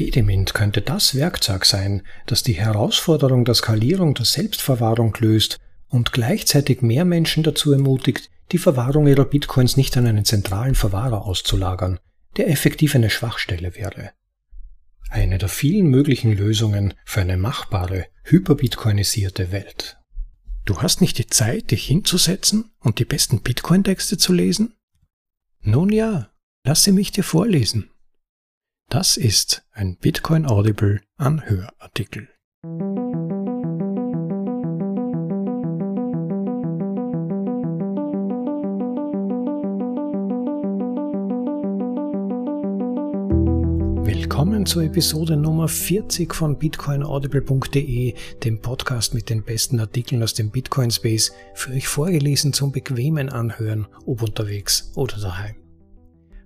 Fedimint könnte das Werkzeug sein, das die Herausforderung der Skalierung der Selbstverwahrung löst und gleichzeitig mehr Menschen dazu ermutigt, die Verwahrung ihrer Bitcoins nicht an einen zentralen Verwahrer auszulagern, der effektiv eine Schwachstelle wäre. Eine der vielen möglichen Lösungen für eine machbare, hyperbitcoinisierte Welt. Du hast nicht die Zeit, dich hinzusetzen und die besten Bitcoin-Texte zu lesen? Nun ja, lasse mich dir vorlesen. Das ist ein Bitcoin Audible Anhörartikel. Willkommen zur Episode Nummer 40 von bitcoinaudible.de, dem Podcast mit den besten Artikeln aus dem Bitcoin Space, für euch vorgelesen zum bequemen Anhören, ob unterwegs oder daheim.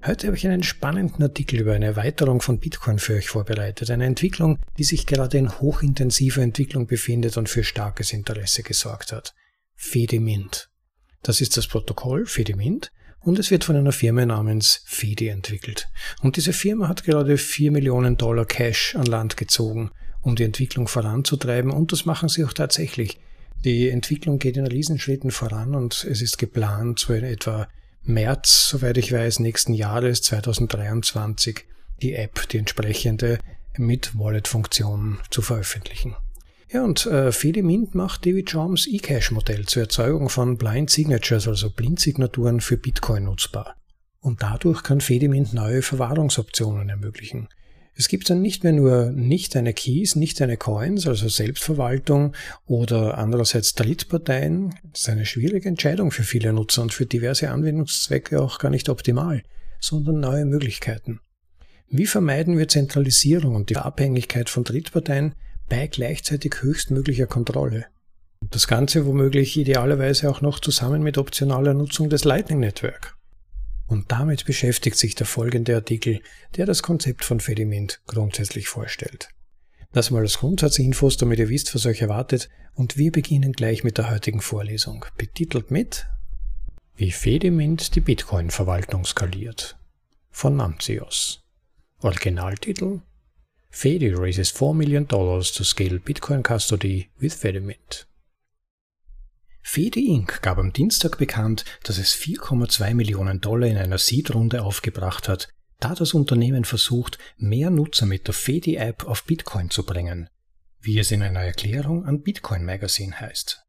Heute habe ich einen spannenden Artikel über eine Erweiterung von Bitcoin für euch vorbereitet. Eine Entwicklung, die sich gerade in hochintensiver Entwicklung befindet und für starkes Interesse gesorgt hat. Fedimint. Das ist das Protokoll Fedimint und es wird von einer Firma namens Fedi entwickelt. Und diese Firma hat gerade 4 Millionen Dollar Cash an Land gezogen, um die Entwicklung voranzutreiben und das machen sie auch tatsächlich. Die Entwicklung geht in Riesenschritten voran und es ist geplant, so in etwa März, soweit ich weiß, nächsten Jahres 2023 die App, die entsprechende mit Wallet-Funktion zu veröffentlichen. Ja, und äh, Fedimint macht David Jones eCash-Modell zur Erzeugung von Blind Signatures, also Blindsignaturen für Bitcoin nutzbar. Und dadurch kann Fedimint neue Verwahrungsoptionen ermöglichen. Es gibt dann nicht mehr nur nicht eine Keys, nicht eine Coins, also Selbstverwaltung oder andererseits Drittparteien. Das ist eine schwierige Entscheidung für viele Nutzer und für diverse Anwendungszwecke auch gar nicht optimal, sondern neue Möglichkeiten. Wie vermeiden wir Zentralisierung und die Abhängigkeit von Drittparteien bei gleichzeitig höchstmöglicher Kontrolle? Das Ganze womöglich idealerweise auch noch zusammen mit optionaler Nutzung des Lightning Network. Und damit beschäftigt sich der folgende Artikel, der das Konzept von Fedimint grundsätzlich vorstellt. Das mal als Grundsatzinfos, damit ihr wisst, was euch erwartet, und wir beginnen gleich mit der heutigen Vorlesung, betitelt mit Wie Fedimint die Bitcoin-Verwaltung skaliert von Namcios. Originaltitel Fedi raises 4 million dollars to scale Bitcoin custody with Fedimint. Fedi Inc. gab am Dienstag bekannt, dass es 4,2 Millionen Dollar in einer Seed-Runde aufgebracht hat, da das Unternehmen versucht, mehr Nutzer mit der Fedi-App auf Bitcoin zu bringen, wie es in einer Erklärung an Bitcoin Magazine heißt.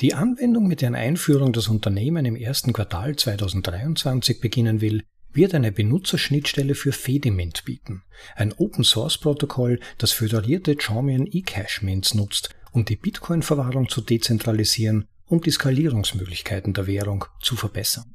Die Anwendung, mit deren Einführung das Unternehmen im ersten Quartal 2023 beginnen will, wird eine Benutzerschnittstelle für Fedimint bieten, ein Open-Source-Protokoll, das föderierte Chaumian eCash-Mints nutzt um die Bitcoin-Verwahrung zu dezentralisieren und die Skalierungsmöglichkeiten der Währung zu verbessern.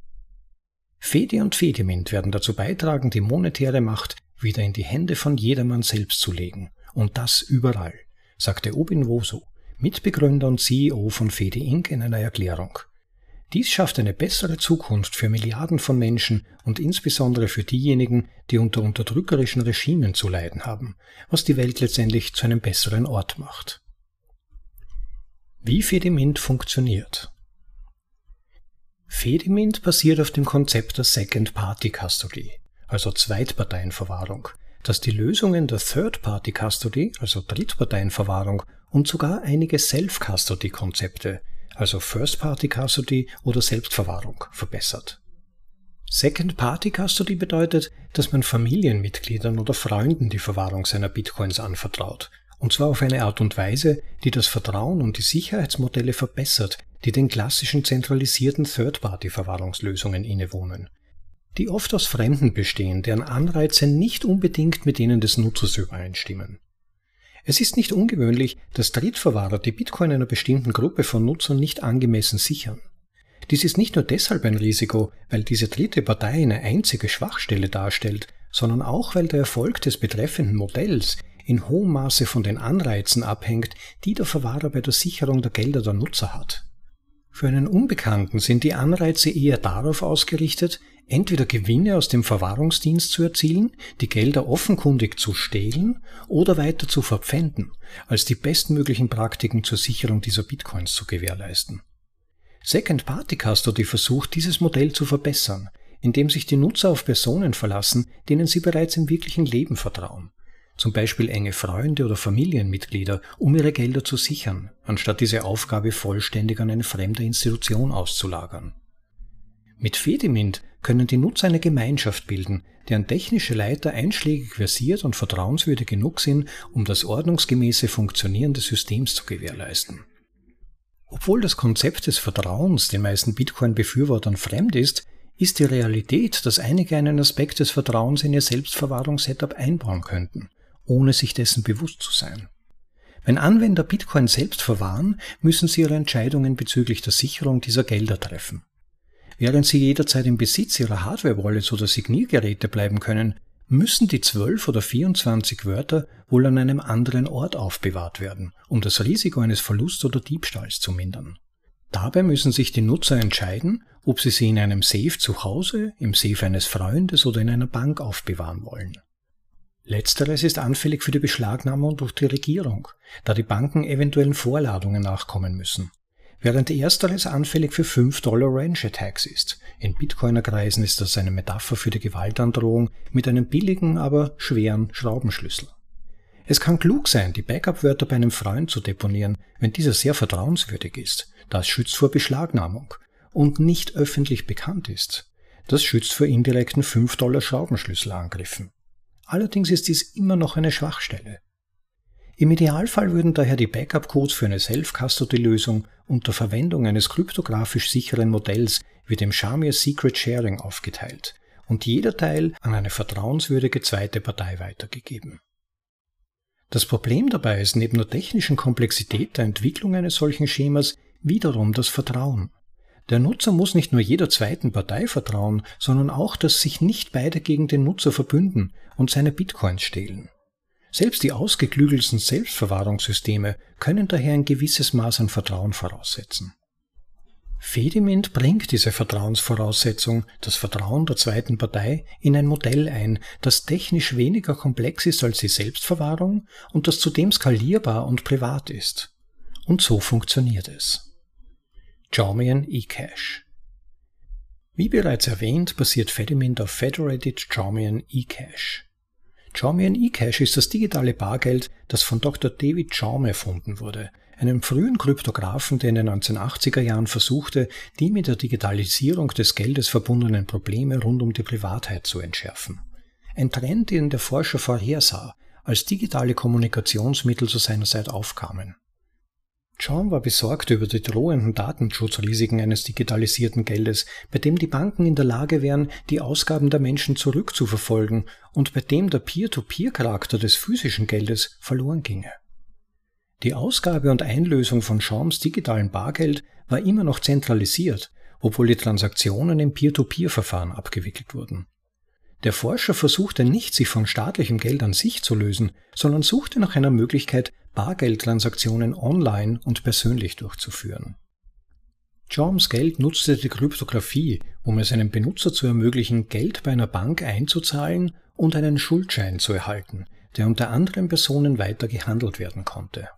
Fedi und Fedimint werden dazu beitragen, die monetäre Macht wieder in die Hände von jedermann selbst zu legen. Und das überall, sagte Obin Wosu, Mitbegründer und CEO von Fedi Inc. in einer Erklärung. Dies schafft eine bessere Zukunft für Milliarden von Menschen und insbesondere für diejenigen, die unter unterdrückerischen Regimen zu leiden haben, was die Welt letztendlich zu einem besseren Ort macht. Wie Fedimint funktioniert. Fedimint basiert auf dem Konzept der Second Party Custody, also Zweitparteienverwahrung, das die Lösungen der Third Party Custody, also Drittparteienverwahrung und sogar einige Self-Custody-Konzepte, also First Party Custody oder Selbstverwahrung, verbessert. Second Party Custody bedeutet, dass man Familienmitgliedern oder Freunden die Verwahrung seiner Bitcoins anvertraut und zwar auf eine Art und Weise, die das Vertrauen und die Sicherheitsmodelle verbessert, die den klassischen zentralisierten Third-Party-Verwahrungslösungen innewohnen. Die oft aus Fremden bestehen, deren Anreize nicht unbedingt mit denen des Nutzers übereinstimmen. Es ist nicht ungewöhnlich, dass Drittverwahrer die Bitcoin einer bestimmten Gruppe von Nutzern nicht angemessen sichern. Dies ist nicht nur deshalb ein Risiko, weil diese dritte Partei eine einzige Schwachstelle darstellt, sondern auch weil der Erfolg des betreffenden Modells in hohem Maße von den Anreizen abhängt, die der Verwahrer bei der Sicherung der Gelder der Nutzer hat. Für einen Unbekannten sind die Anreize eher darauf ausgerichtet, entweder Gewinne aus dem Verwahrungsdienst zu erzielen, die Gelder offenkundig zu stehlen oder weiter zu verpfänden, als die bestmöglichen Praktiken zur Sicherung dieser Bitcoins zu gewährleisten. Second Party Custody versucht, dieses Modell zu verbessern, indem sich die Nutzer auf Personen verlassen, denen sie bereits im wirklichen Leben vertrauen zum Beispiel enge Freunde oder Familienmitglieder, um ihre Gelder zu sichern, anstatt diese Aufgabe vollständig an eine fremde Institution auszulagern. Mit Fedimint können die Nutzer eine Gemeinschaft bilden, deren technische Leiter einschlägig versiert und vertrauenswürdig genug sind, um das ordnungsgemäße Funktionieren des Systems zu gewährleisten. Obwohl das Konzept des Vertrauens den meisten Bitcoin-Befürwortern fremd ist, ist die Realität, dass einige einen Aspekt des Vertrauens in ihr Selbstverwahrungssetup einbauen könnten, ohne sich dessen bewusst zu sein. Wenn Anwender Bitcoin selbst verwahren, müssen sie ihre Entscheidungen bezüglich der Sicherung dieser Gelder treffen. Während sie jederzeit im Besitz ihrer Hardware-Wallets oder Signiergeräte bleiben können, müssen die 12 oder 24 Wörter wohl an einem anderen Ort aufbewahrt werden, um das Risiko eines Verlusts oder Diebstahls zu mindern. Dabei müssen sich die Nutzer entscheiden, ob sie sie in einem Safe zu Hause, im Safe eines Freundes oder in einer Bank aufbewahren wollen. Letzteres ist anfällig für die Beschlagnahmung durch die Regierung, da die Banken eventuellen Vorladungen nachkommen müssen während ersteres anfällig für 5 Dollar Range Attacks ist. In Bitcoiner-Kreisen ist das eine Metapher für die Gewaltandrohung mit einem billigen, aber schweren Schraubenschlüssel. Es kann klug sein, die Backup-Wörter bei einem Freund zu deponieren, wenn dieser sehr vertrauenswürdig ist. Das schützt vor Beschlagnahmung und nicht öffentlich bekannt ist. Das schützt vor indirekten 5 Dollar Schraubenschlüsselangriffen. Allerdings ist dies immer noch eine Schwachstelle. Im Idealfall würden daher die Backup-Codes für eine Self-Custody-Lösung unter Verwendung eines kryptografisch sicheren Modells wie dem Shamir Secret Sharing aufgeteilt und jeder Teil an eine vertrauenswürdige zweite Partei weitergegeben. Das Problem dabei ist neben der technischen Komplexität der Entwicklung eines solchen Schemas wiederum das Vertrauen. Der Nutzer muss nicht nur jeder zweiten Partei vertrauen, sondern auch, dass sich nicht beide gegen den Nutzer verbünden und seine Bitcoins stehlen. Selbst die ausgeklügelsten Selbstverwahrungssysteme können daher ein gewisses Maß an Vertrauen voraussetzen. Fedimint bringt diese Vertrauensvoraussetzung, das Vertrauen der zweiten Partei, in ein Modell ein, das technisch weniger komplex ist als die Selbstverwahrung und das zudem skalierbar und privat ist. Und so funktioniert es. Jaumian eCash Wie bereits erwähnt, basiert Fedimint auf Federated Jaumian eCash. Jaumian eCash ist das digitale Bargeld, das von Dr. David Jaume erfunden wurde, einem frühen Kryptografen, der in den 1980er Jahren versuchte, die mit der Digitalisierung des Geldes verbundenen Probleme rund um die Privatheit zu entschärfen. Ein Trend, den der Forscher vorhersah, als digitale Kommunikationsmittel zu seiner Zeit aufkamen. John war besorgt über die drohenden Datenschutzrisiken eines digitalisierten Geldes, bei dem die Banken in der Lage wären, die Ausgaben der Menschen zurückzuverfolgen und bei dem der Peer-to-Peer-Charakter des physischen Geldes verloren ginge. Die Ausgabe und Einlösung von Shams digitalen Bargeld war immer noch zentralisiert, obwohl die Transaktionen im Peer-to-Peer-Verfahren abgewickelt wurden. Der Forscher versuchte nicht, sich von staatlichem Geld an sich zu lösen, sondern suchte nach einer Möglichkeit, Bargeldtransaktionen online und persönlich durchzuführen. Jorms Geld nutzte die Kryptographie, um es einem Benutzer zu ermöglichen, Geld bei einer Bank einzuzahlen und einen Schuldschein zu erhalten, der unter anderen Personen weiter gehandelt werden konnte.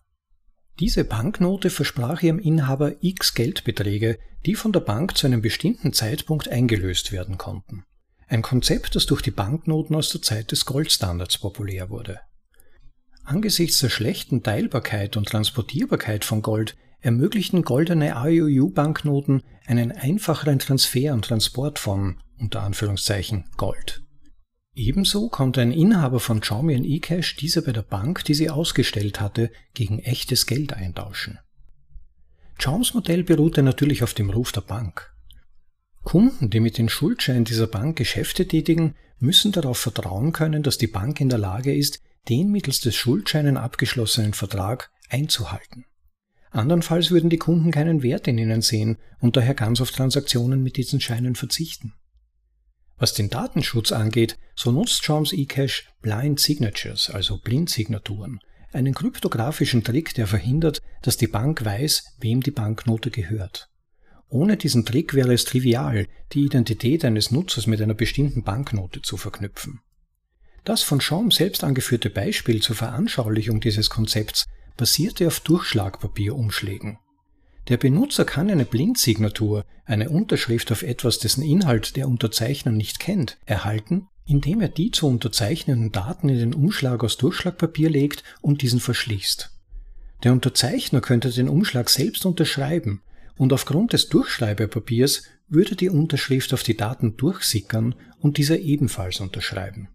Diese Banknote versprach ihrem Inhaber x Geldbeträge, die von der Bank zu einem bestimmten Zeitpunkt eingelöst werden konnten. Ein Konzept, das durch die Banknoten aus der Zeit des Goldstandards populär wurde. Angesichts der schlechten Teilbarkeit und Transportierbarkeit von Gold ermöglichten goldene IOU-Banknoten einen einfacheren Transfer und Transport von, unter Anführungszeichen, Gold. Ebenso konnte ein Inhaber von Xiaomi eCash diese bei der Bank, die sie ausgestellt hatte, gegen echtes Geld eintauschen. Chaums Modell beruhte natürlich auf dem Ruf der Bank. Kunden, die mit den Schuldscheinen dieser Bank Geschäfte tätigen, müssen darauf vertrauen können, dass die Bank in der Lage ist, den mittels des Schuldscheinen abgeschlossenen Vertrag einzuhalten. Andernfalls würden die Kunden keinen Wert in ihnen sehen und daher ganz auf Transaktionen mit diesen Scheinen verzichten. Was den Datenschutz angeht, so nutzt Charms eCash Blind Signatures, also Blindsignaturen, einen kryptografischen Trick, der verhindert, dass die Bank weiß, wem die Banknote gehört. Ohne diesen Trick wäre es trivial, die Identität eines Nutzers mit einer bestimmten Banknote zu verknüpfen. Das von Schaum selbst angeführte Beispiel zur Veranschaulichung dieses Konzepts basierte auf Durchschlagpapierumschlägen. Der Benutzer kann eine Blindsignatur, eine Unterschrift auf etwas, dessen Inhalt der Unterzeichner nicht kennt, erhalten, indem er die zu unterzeichnenden Daten in den Umschlag aus Durchschlagpapier legt und diesen verschließt. Der Unterzeichner könnte den Umschlag selbst unterschreiben und aufgrund des Durchschreibepapiers würde die Unterschrift auf die Daten durchsickern und dieser ebenfalls unterschreiben.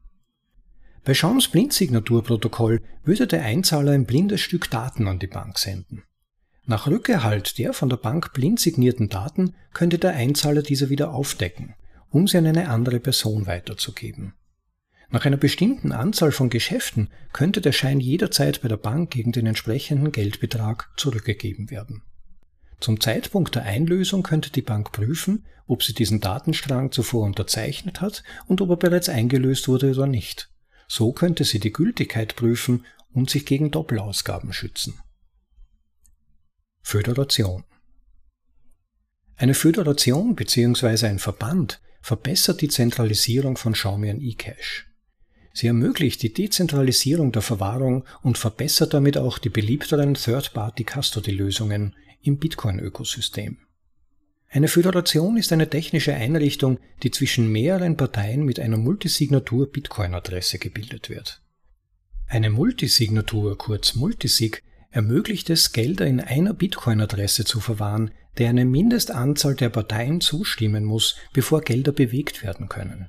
Bei Schaums Blindsignaturprotokoll würde der Einzahler ein blindes Stück Daten an die Bank senden. Nach Rückerhalt der von der Bank blind signierten Daten könnte der Einzahler diese wieder aufdecken, um sie an eine andere Person weiterzugeben. Nach einer bestimmten Anzahl von Geschäften könnte der Schein jederzeit bei der Bank gegen den entsprechenden Geldbetrag zurückgegeben werden. Zum Zeitpunkt der Einlösung könnte die Bank prüfen, ob sie diesen Datenstrang zuvor unterzeichnet hat und ob er bereits eingelöst wurde oder nicht. So könnte sie die Gültigkeit prüfen und sich gegen Doppelausgaben schützen. Föderation Eine Föderation bzw. ein Verband verbessert die Zentralisierung von Xiaomi und eCash. Sie ermöglicht die Dezentralisierung der Verwahrung und verbessert damit auch die beliebteren Third-Party-Custody-Lösungen im Bitcoin-Ökosystem. Eine Föderation ist eine technische Einrichtung, die zwischen mehreren Parteien mit einer Multisignatur Bitcoin-Adresse gebildet wird. Eine Multisignatur, kurz Multisig, ermöglicht es, Gelder in einer Bitcoin-Adresse zu verwahren, der eine Mindestanzahl der Parteien zustimmen muss, bevor Gelder bewegt werden können.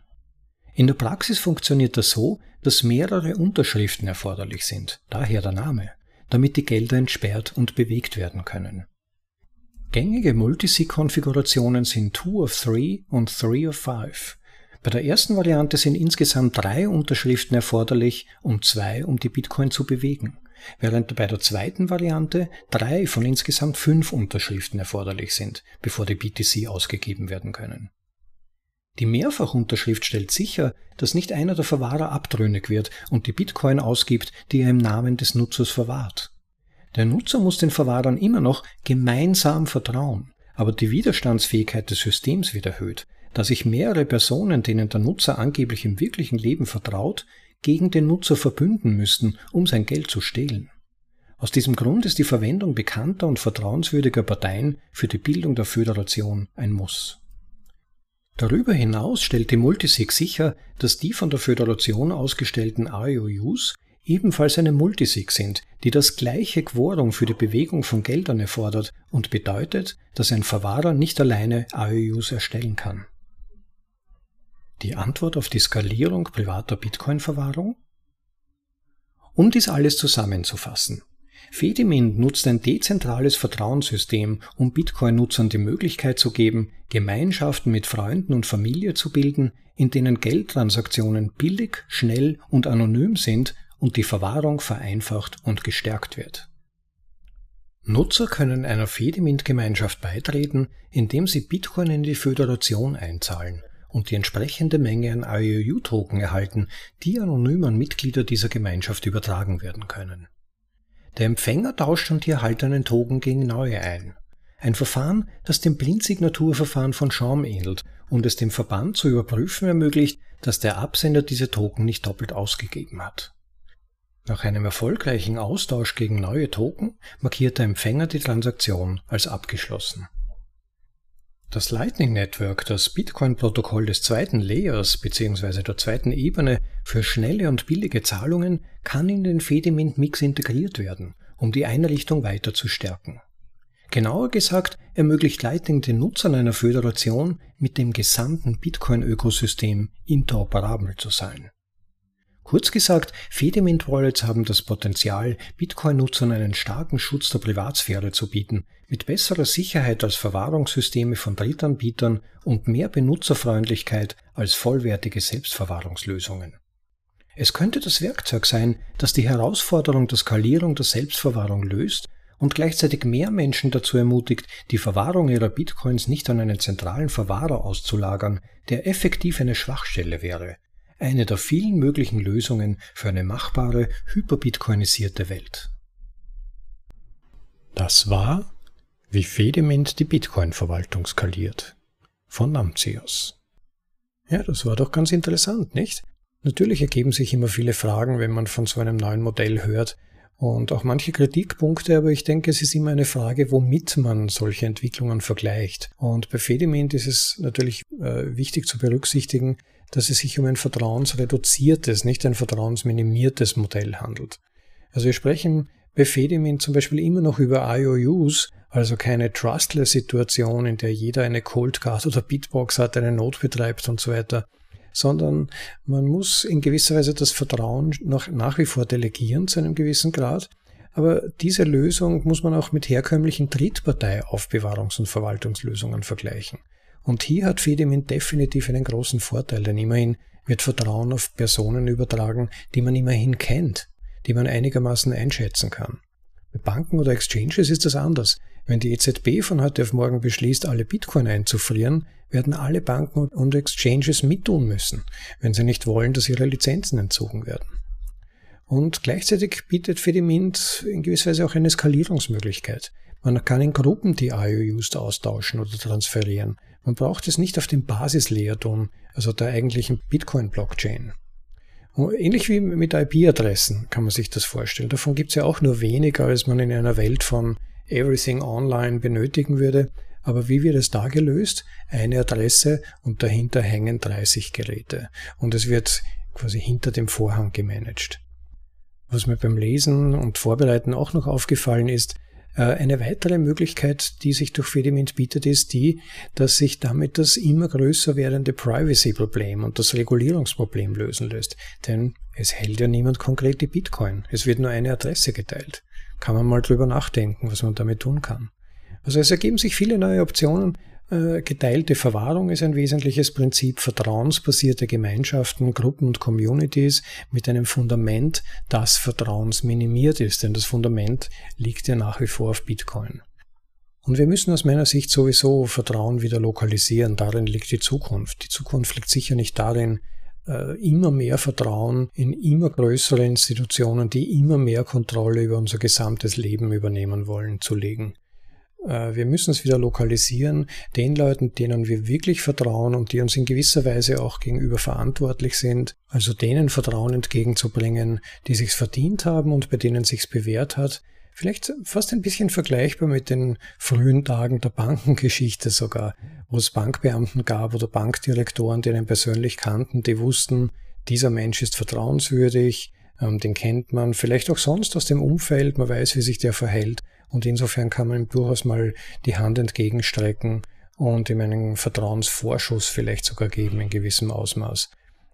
In der Praxis funktioniert das so, dass mehrere Unterschriften erforderlich sind, daher der Name, damit die Gelder entsperrt und bewegt werden können. Gängige Multisig-Konfigurationen sind 2 of 3 und 3 of 5. Bei der ersten Variante sind insgesamt drei Unterschriften erforderlich und zwei, um die Bitcoin zu bewegen, während bei der zweiten Variante drei von insgesamt fünf Unterschriften erforderlich sind, bevor die BTC ausgegeben werden können. Die Mehrfachunterschrift stellt sicher, dass nicht einer der Verwahrer abtrünnig wird und die Bitcoin ausgibt, die er im Namen des Nutzers verwahrt. Der Nutzer muss den Verwahrern immer noch gemeinsam vertrauen, aber die Widerstandsfähigkeit des Systems wird erhöht, da sich mehrere Personen, denen der Nutzer angeblich im wirklichen Leben vertraut, gegen den Nutzer verbünden müssten, um sein Geld zu stehlen. Aus diesem Grund ist die Verwendung bekannter und vertrauenswürdiger Parteien für die Bildung der Föderation ein Muss. Darüber hinaus stellt die Multisig sicher, dass die von der Föderation ausgestellten IOUs ebenfalls eine Multisig sind, die das gleiche Quorum für die Bewegung von Geldern erfordert und bedeutet, dass ein Verwahrer nicht alleine AEUs erstellen kann. Die Antwort auf die Skalierung privater Bitcoin-Verwahrung? Um dies alles zusammenzufassen. Fedimint nutzt ein dezentrales Vertrauenssystem, um Bitcoin-Nutzern die Möglichkeit zu geben, Gemeinschaften mit Freunden und Familie zu bilden, in denen Geldtransaktionen billig, schnell und anonym sind und die Verwahrung vereinfacht und gestärkt wird. Nutzer können einer Fedimint-Gemeinschaft beitreten, indem sie Bitcoin in die Föderation einzahlen und die entsprechende Menge an IOU-Token erhalten, die anonym an Mitglieder dieser Gemeinschaft übertragen werden können. Der Empfänger tauscht dann die erhaltenen Token gegen neue ein. Ein Verfahren, das dem Blindsignaturverfahren von Schaum ähnelt und es dem Verband zu überprüfen ermöglicht, dass der Absender diese Token nicht doppelt ausgegeben hat. Nach einem erfolgreichen Austausch gegen neue Token markiert der Empfänger die Transaktion als abgeschlossen. Das Lightning Network, das Bitcoin-Protokoll des zweiten Layers bzw. der zweiten Ebene für schnelle und billige Zahlungen, kann in den Fedimint-Mix integriert werden, um die Einrichtung weiter zu stärken. Genauer gesagt ermöglicht Lightning den Nutzern einer Föderation mit dem gesamten Bitcoin-Ökosystem interoperabel zu sein. Kurz gesagt, Fedimint Wallets haben das Potenzial, Bitcoin-Nutzern einen starken Schutz der Privatsphäre zu bieten, mit besserer Sicherheit als Verwahrungssysteme von Drittanbietern und mehr Benutzerfreundlichkeit als vollwertige Selbstverwahrungslösungen. Es könnte das Werkzeug sein, das die Herausforderung der Skalierung der Selbstverwahrung löst und gleichzeitig mehr Menschen dazu ermutigt, die Verwahrung ihrer Bitcoins nicht an einen zentralen Verwahrer auszulagern, der effektiv eine Schwachstelle wäre, eine der vielen möglichen Lösungen für eine machbare, hyperbitcoinisierte Welt. Das war, wie Fediment die Bitcoin-Verwaltung skaliert. Von Namcios. Ja, das war doch ganz interessant, nicht? Natürlich ergeben sich immer viele Fragen, wenn man von so einem neuen Modell hört und auch manche Kritikpunkte, aber ich denke, es ist immer eine Frage, womit man solche Entwicklungen vergleicht. Und bei Fediment ist es natürlich äh, wichtig zu berücksichtigen, dass es sich um ein vertrauensreduziertes, nicht ein vertrauensminimiertes Modell handelt. Also wir sprechen bei Fedimin zum Beispiel immer noch über IOUs, also keine Trustless-Situation, in der jeder eine Cold Card oder Bitbox hat, eine Not betreibt und so weiter, sondern man muss in gewisser Weise das Vertrauen noch nach wie vor delegieren zu einem gewissen Grad. Aber diese Lösung muss man auch mit herkömmlichen Drittpartei-Aufbewahrungs- und Verwaltungslösungen vergleichen. Und hier hat Fedimint definitiv einen großen Vorteil, denn immerhin wird Vertrauen auf Personen übertragen, die man immerhin kennt, die man einigermaßen einschätzen kann. Bei Banken oder Exchanges ist das anders. Wenn die EZB von heute auf morgen beschließt, alle Bitcoin einzufrieren, werden alle Banken und Exchanges mittun müssen, wenn sie nicht wollen, dass ihre Lizenzen entzogen werden. Und gleichzeitig bietet Fedimint in gewisser Weise auch eine Skalierungsmöglichkeit. Man kann in Gruppen die IOUs austauschen oder transferieren. Man braucht es nicht auf dem Basislayer tun, also der eigentlichen Bitcoin-Blockchain. Ähnlich wie mit IP-Adressen kann man sich das vorstellen. Davon gibt es ja auch nur weniger, als man in einer Welt von Everything Online benötigen würde. Aber wie wird es da gelöst? Eine Adresse und dahinter hängen 30 Geräte. Und es wird quasi hinter dem Vorhang gemanagt. Was mir beim Lesen und Vorbereiten auch noch aufgefallen ist, eine weitere Möglichkeit, die sich durch Fedimint bietet, ist die, dass sich damit das immer größer werdende Privacy-Problem und das Regulierungsproblem lösen lässt. Denn es hält ja niemand konkret die Bitcoin. Es wird nur eine Adresse geteilt. Kann man mal drüber nachdenken, was man damit tun kann. Also es ergeben sich viele neue Optionen. Äh, geteilte Verwahrung ist ein wesentliches Prinzip, vertrauensbasierte Gemeinschaften, Gruppen und Communities mit einem Fundament, das vertrauensminimiert ist, denn das Fundament liegt ja nach wie vor auf Bitcoin. Und wir müssen aus meiner Sicht sowieso Vertrauen wieder lokalisieren, darin liegt die Zukunft. Die Zukunft liegt sicher nicht darin, äh, immer mehr Vertrauen in immer größere Institutionen, die immer mehr Kontrolle über unser gesamtes Leben übernehmen wollen, zu legen. Äh, wir müssen es wieder lokalisieren, den Leuten, denen wir wirklich vertrauen und die uns in gewisser Weise auch gegenüber verantwortlich sind, also denen Vertrauen entgegenzubringen, die sich's verdient haben und bei denen sich's bewährt hat. Vielleicht fast ein bisschen vergleichbar mit den frühen Tagen der Bankengeschichte sogar, wo es Bankbeamten gab oder Bankdirektoren, die einen persönlich kannten, die wussten, dieser Mensch ist vertrauenswürdig, ähm, den kennt man vielleicht auch sonst aus dem Umfeld, man weiß, wie sich der verhält und insofern kann man ihm durchaus mal die Hand entgegenstrecken und ihm einen Vertrauensvorschuss vielleicht sogar geben in gewissem Ausmaß.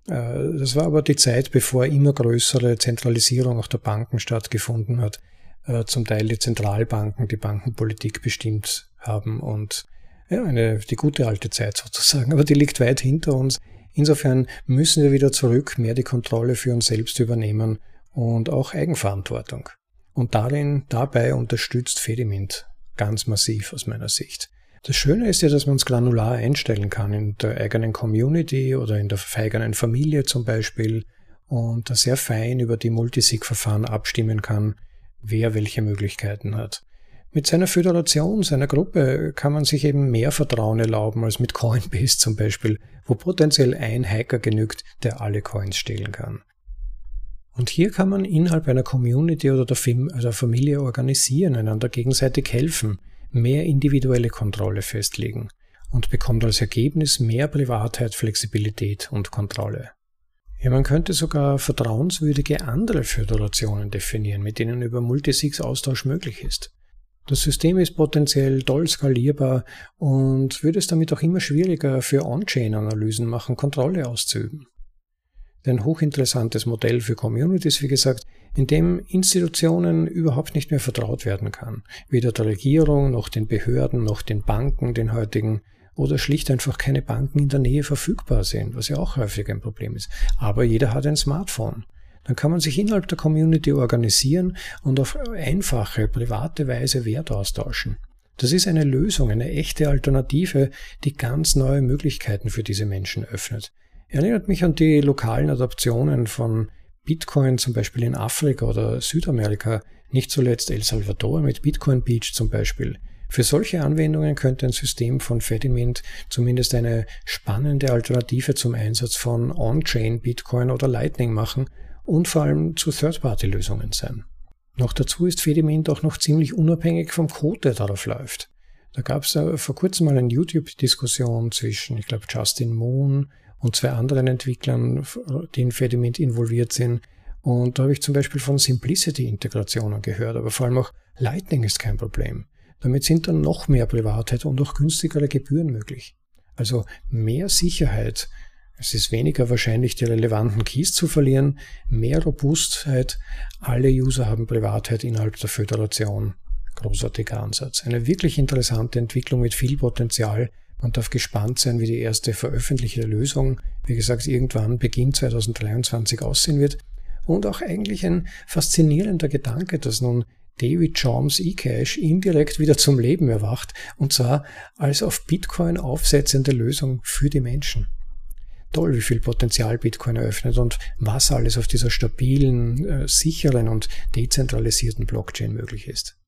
Äh, das war aber die Zeit, bevor immer größere Zentralisierung auch der Banken stattgefunden hat, äh, zum Teil die Zentralbanken die Bankenpolitik bestimmt haben und ja, eine, die gute alte Zeit sozusagen, aber die liegt weit hinter uns. Insofern müssen wir wieder zurück, mehr die Kontrolle für uns selbst übernehmen und auch Eigenverantwortung. Und darin, dabei unterstützt Fedimint ganz massiv aus meiner Sicht. Das Schöne ist ja, dass man es granular einstellen kann in der eigenen Community oder in der eigenen Familie zum Beispiel und da sehr fein über die Multisig-Verfahren abstimmen kann, wer welche Möglichkeiten hat. Mit seiner Föderation, seiner Gruppe kann man sich eben mehr Vertrauen erlauben als mit Coinbase zum Beispiel, wo potenziell ein Hacker genügt, der alle Coins stehlen kann. Und hier kann man innerhalb einer Community oder der, also Familie organisieren, einander gegenseitig helfen, mehr individuelle Kontrolle festlegen und bekommt als Ergebnis mehr Privatheit, Flexibilität und Kontrolle. Ja, man könnte sogar vertrauenswürdige andere Föderationen definieren, mit denen über Multisigs-Austausch möglich ist. Das System ist potenziell doll skalierbar und würde es damit auch immer schwieriger für On-Chain-Analysen machen, Kontrolle auszuüben ein hochinteressantes Modell für Communities, wie gesagt, in dem Institutionen überhaupt nicht mehr vertraut werden kann. Weder der Regierung, noch den Behörden, noch den Banken, den heutigen, oder schlicht einfach keine Banken in der Nähe verfügbar sind, was ja auch häufig ein Problem ist. Aber jeder hat ein Smartphone. Dann kann man sich innerhalb der Community organisieren und auf einfache, private Weise Wert austauschen. Das ist eine Lösung, eine echte Alternative, die ganz neue Möglichkeiten für diese Menschen öffnet. Erinnert mich an die lokalen Adaptionen von Bitcoin zum Beispiel in Afrika oder Südamerika, nicht zuletzt El Salvador mit Bitcoin Beach zum Beispiel. Für solche Anwendungen könnte ein System von Fedimint zumindest eine spannende Alternative zum Einsatz von On-Chain Bitcoin oder Lightning machen und vor allem zu Third-Party-Lösungen sein. Noch dazu ist Fedimint auch noch ziemlich unabhängig vom Code, der darauf läuft. Da gab es vor kurzem mal eine YouTube-Diskussion zwischen, ich glaube, Justin Moon und zwei anderen Entwicklern, die in Fedimint involviert sind. Und da habe ich zum Beispiel von Simplicity-Integrationen gehört, aber vor allem auch Lightning ist kein Problem. Damit sind dann noch mehr Privatheit und auch günstigere Gebühren möglich. Also mehr Sicherheit. Es ist weniger wahrscheinlich, die relevanten Keys zu verlieren, mehr Robustheit. Alle User haben Privatheit innerhalb der Föderation. Großartiger Ansatz. Eine wirklich interessante Entwicklung mit viel Potenzial. Man darf gespannt sein, wie die erste veröffentlichte Lösung, wie gesagt, irgendwann Beginn 2023 aussehen wird. Und auch eigentlich ein faszinierender Gedanke, dass nun David Jones eCash indirekt wieder zum Leben erwacht, und zwar als auf Bitcoin aufsetzende Lösung für die Menschen. Toll, wie viel Potenzial Bitcoin eröffnet und was alles auf dieser stabilen, äh, sicheren und dezentralisierten Blockchain möglich ist.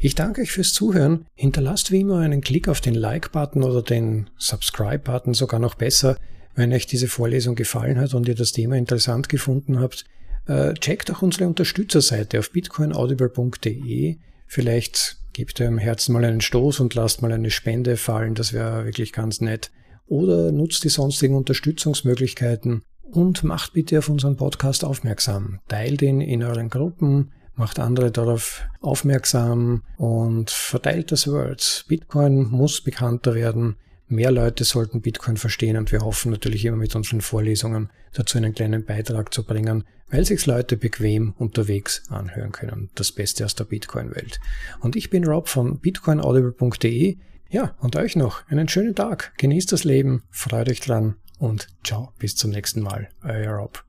Ich danke euch fürs Zuhören. Hinterlasst wie immer einen Klick auf den Like-Button oder den Subscribe-Button, sogar noch besser, wenn euch diese Vorlesung gefallen hat und ihr das Thema interessant gefunden habt. Äh, checkt auch unsere Unterstützerseite auf bitcoinaudible.de. Vielleicht gebt im Herzen mal einen Stoß und lasst mal eine Spende fallen, das wäre wirklich ganz nett. Oder nutzt die sonstigen Unterstützungsmöglichkeiten und macht bitte auf unseren Podcast aufmerksam. Teilt ihn in euren Gruppen, macht andere darauf aufmerksam und verteilt das Word. Bitcoin muss bekannter werden. Mehr Leute sollten Bitcoin verstehen und wir hoffen natürlich immer mit unseren Vorlesungen dazu einen kleinen Beitrag zu bringen, weil sich Leute bequem unterwegs anhören können. Das Beste aus der Bitcoin-Welt. Und ich bin Rob von bitcoinaudible.de. Ja, und euch noch einen schönen Tag. Genießt das Leben, freut euch dran und ciao, bis zum nächsten Mal. Euer Rob.